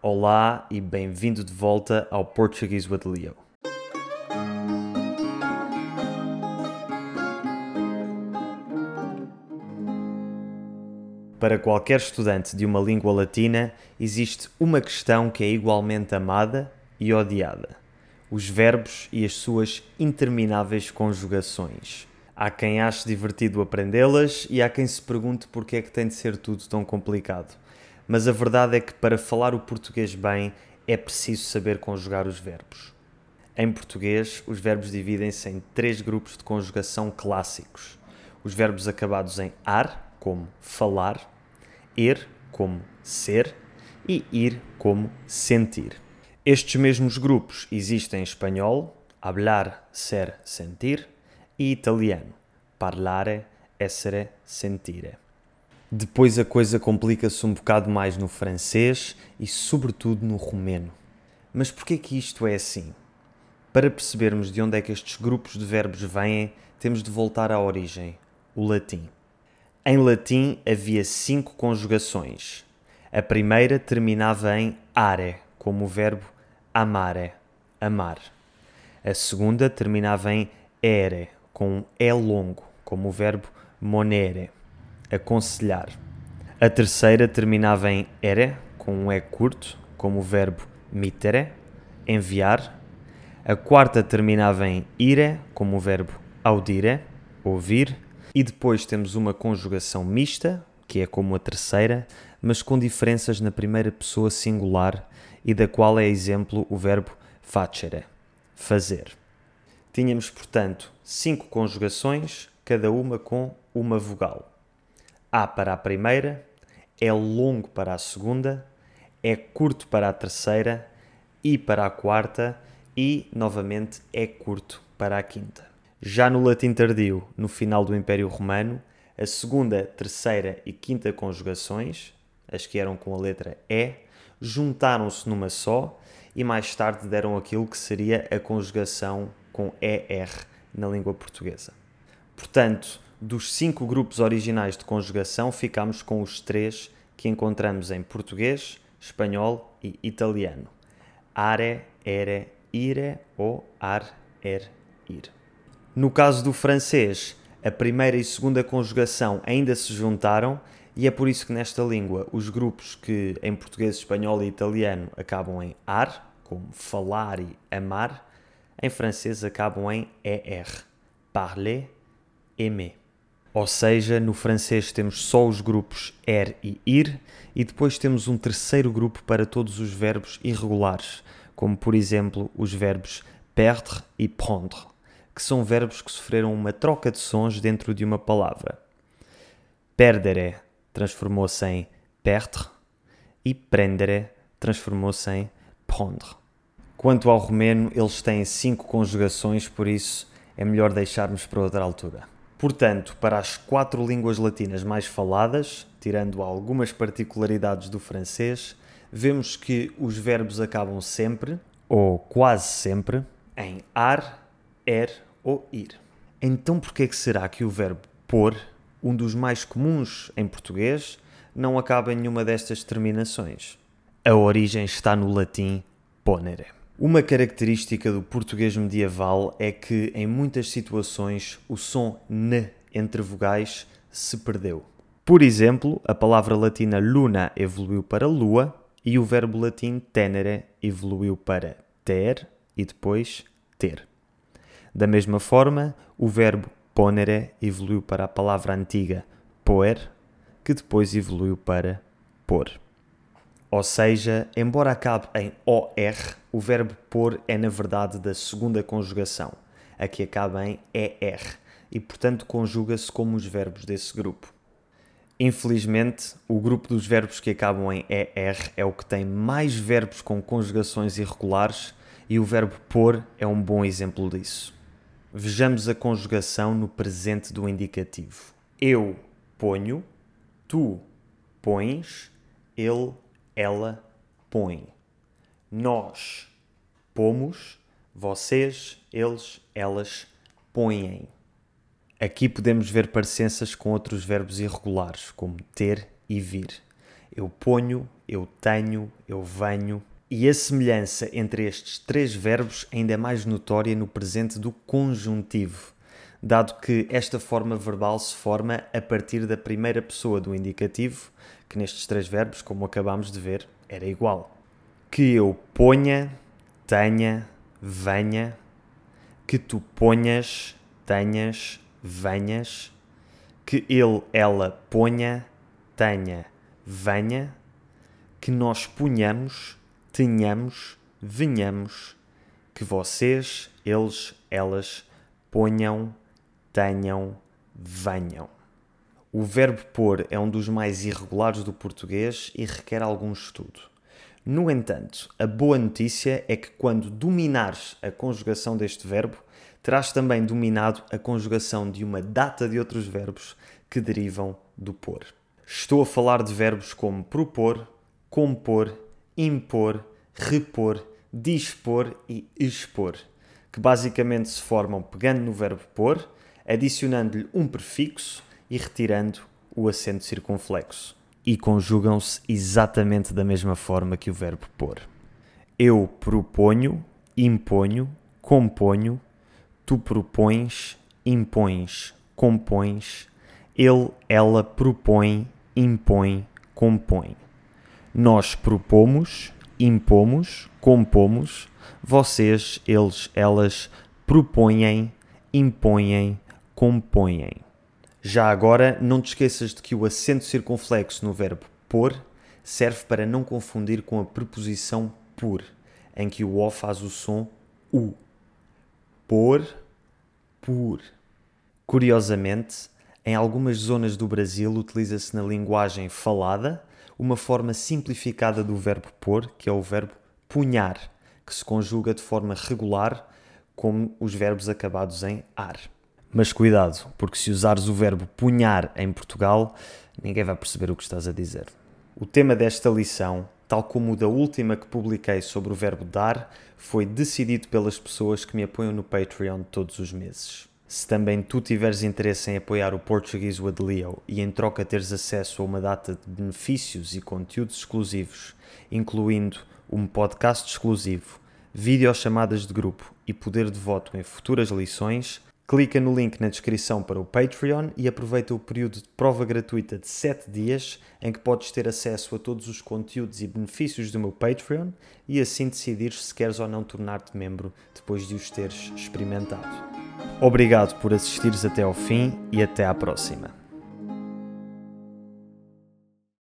Olá e bem-vindo de volta ao Portuguese with Leo. Para qualquer estudante de uma língua latina, existe uma questão que é igualmente amada e odiada: os verbos e as suas intermináveis conjugações. Há quem ache divertido aprendê-las e há quem se pergunte porque é que tem de ser tudo tão complicado. Mas a verdade é que para falar o português bem é preciso saber conjugar os verbos. Em português, os verbos dividem-se em três grupos de conjugação clássicos: os verbos acabados em ar, como falar, er, como ser, e ir, como sentir. Estes mesmos grupos existem em espanhol, hablar, ser, sentir, e italiano, parlare, essere, sentire. Depois a coisa complica-se um bocado mais no francês e sobretudo no romeno. Mas porquê que isto é assim? Para percebermos de onde é que estes grupos de verbos vêm, temos de voltar à origem, o latim. Em latim havia cinco conjugações. A primeira terminava em are, como o verbo amare, amar. A segunda terminava em ere, com um E longo, como o verbo monere, aconselhar. A terceira terminava em ere, com um E curto, como o verbo mitere, enviar. A quarta terminava em ire, como o verbo audire, ouvir. E depois temos uma conjugação mista, que é como a terceira, mas com diferenças na primeira pessoa singular e da qual é exemplo o verbo facere, fazer. Tínhamos, portanto, cinco conjugações, cada uma com uma vogal. A para a primeira, é longo para a segunda, é curto para a terceira, I para a quarta e, novamente, é curto para a quinta. Já no latim tardio, no final do Império Romano, a segunda, terceira e quinta conjugações, as que eram com a letra E, juntaram-se numa só e mais tarde deram aquilo que seria a conjugação com ER na língua portuguesa. Portanto, dos cinco grupos originais de conjugação, ficamos com os três que encontramos em português, espanhol e italiano: are, ere, ire ou ar, er, ir. No caso do francês, a primeira e segunda conjugação ainda se juntaram e é por isso que nesta língua os grupos que em português, espanhol e italiano acabam em ar, como falar e amar, em francês acabam em ER, parler, aimer. Ou seja, no francês temos só os grupos er e ir e depois temos um terceiro grupo para todos os verbos irregulares, como por exemplo os verbos perdre e prendre, que são verbos que sofreram uma troca de sons dentro de uma palavra. Perdere transformou-se em perdre e prendere transformou-se em prendre. Quanto ao romeno, eles têm cinco conjugações, por isso é melhor deixarmos para outra altura. Portanto, para as quatro línguas latinas mais faladas, tirando algumas particularidades do francês, vemos que os verbos acabam sempre, ou quase sempre, em ar, er ou ir. Então, por que é será que o verbo pôr, um dos mais comuns em português, não acaba em nenhuma destas terminações? A origem está no latim ponere. Uma característica do português medieval é que, em muitas situações, o som n entre vogais se perdeu. Por exemplo, a palavra latina luna evoluiu para lua e o verbo latim tenere evoluiu para ter e depois ter. Da mesma forma, o verbo ponere evoluiu para a palavra antiga poer, que depois evoluiu para pôr. Ou seja, embora acabe em OR, o verbo pôr é na verdade da segunda conjugação, a que acaba em ER, e portanto conjuga-se como os verbos desse grupo. Infelizmente, o grupo dos verbos que acabam em ER é o que tem mais verbos com conjugações irregulares e o verbo pôr é um bom exemplo disso. Vejamos a conjugação no presente do indicativo. Eu ponho, tu pões, ele ela põe. Nós pomos, vocês, eles, elas põem. Aqui podemos ver parecenças com outros verbos irregulares, como ter e vir. Eu ponho, eu tenho, eu venho. E a semelhança entre estes três verbos ainda é mais notória no presente do conjuntivo, dado que esta forma verbal se forma a partir da primeira pessoa do indicativo, que nestes três verbos, como acabámos de ver, era igual. Que eu ponha, tenha, venha, que tu ponhas, tenhas, venhas, que ele, ela ponha, tenha, venha, que nós ponhamos, tenhamos, venhamos, que vocês, eles, elas ponham, tenham, venham. O verbo pôr é um dos mais irregulares do português e requer algum estudo. No entanto, a boa notícia é que quando dominares a conjugação deste verbo, terás também dominado a conjugação de uma data de outros verbos que derivam do pôr. Estou a falar de verbos como propor, compor, impor, repor, dispor e expor, que basicamente se formam pegando no verbo pôr, adicionando-lhe um prefixo e retirando o acento circunflexo. E conjugam-se exatamente da mesma forma que o verbo pôr. Eu proponho, imponho, componho, tu propões, impões, compões, ele, ela propõe, impõe, compõe. Nós propomos, impomos, compomos, vocês, eles, elas propõem, impõem, compõem. Já agora, não te esqueças de que o acento circunflexo no verbo pôr serve para não confundir com a preposição por, em que o O faz o som U. Por, por. Curiosamente, em algumas zonas do Brasil utiliza-se na linguagem falada uma forma simplificada do verbo pôr, que é o verbo punhar, que se conjuga de forma regular como os verbos acabados em ar. Mas cuidado, porque se usares o verbo punhar em Portugal, ninguém vai perceber o que estás a dizer. O tema desta lição, tal como o da última que publiquei sobre o verbo dar, foi decidido pelas pessoas que me apoiam no Patreon todos os meses. Se também tu tiveres interesse em apoiar o Portuguese with Leo e em troca teres acesso a uma data de benefícios e conteúdos exclusivos, incluindo um podcast exclusivo, videochamadas de grupo e poder de voto em futuras lições, clica no link na descrição para o Patreon e aproveita o período de prova gratuita de 7 dias em que podes ter acesso a todos os conteúdos e benefícios do meu Patreon e assim decidir se queres ou não tornar-te membro depois de os teres experimentado. Obrigado por assistires até ao fim e até à próxima.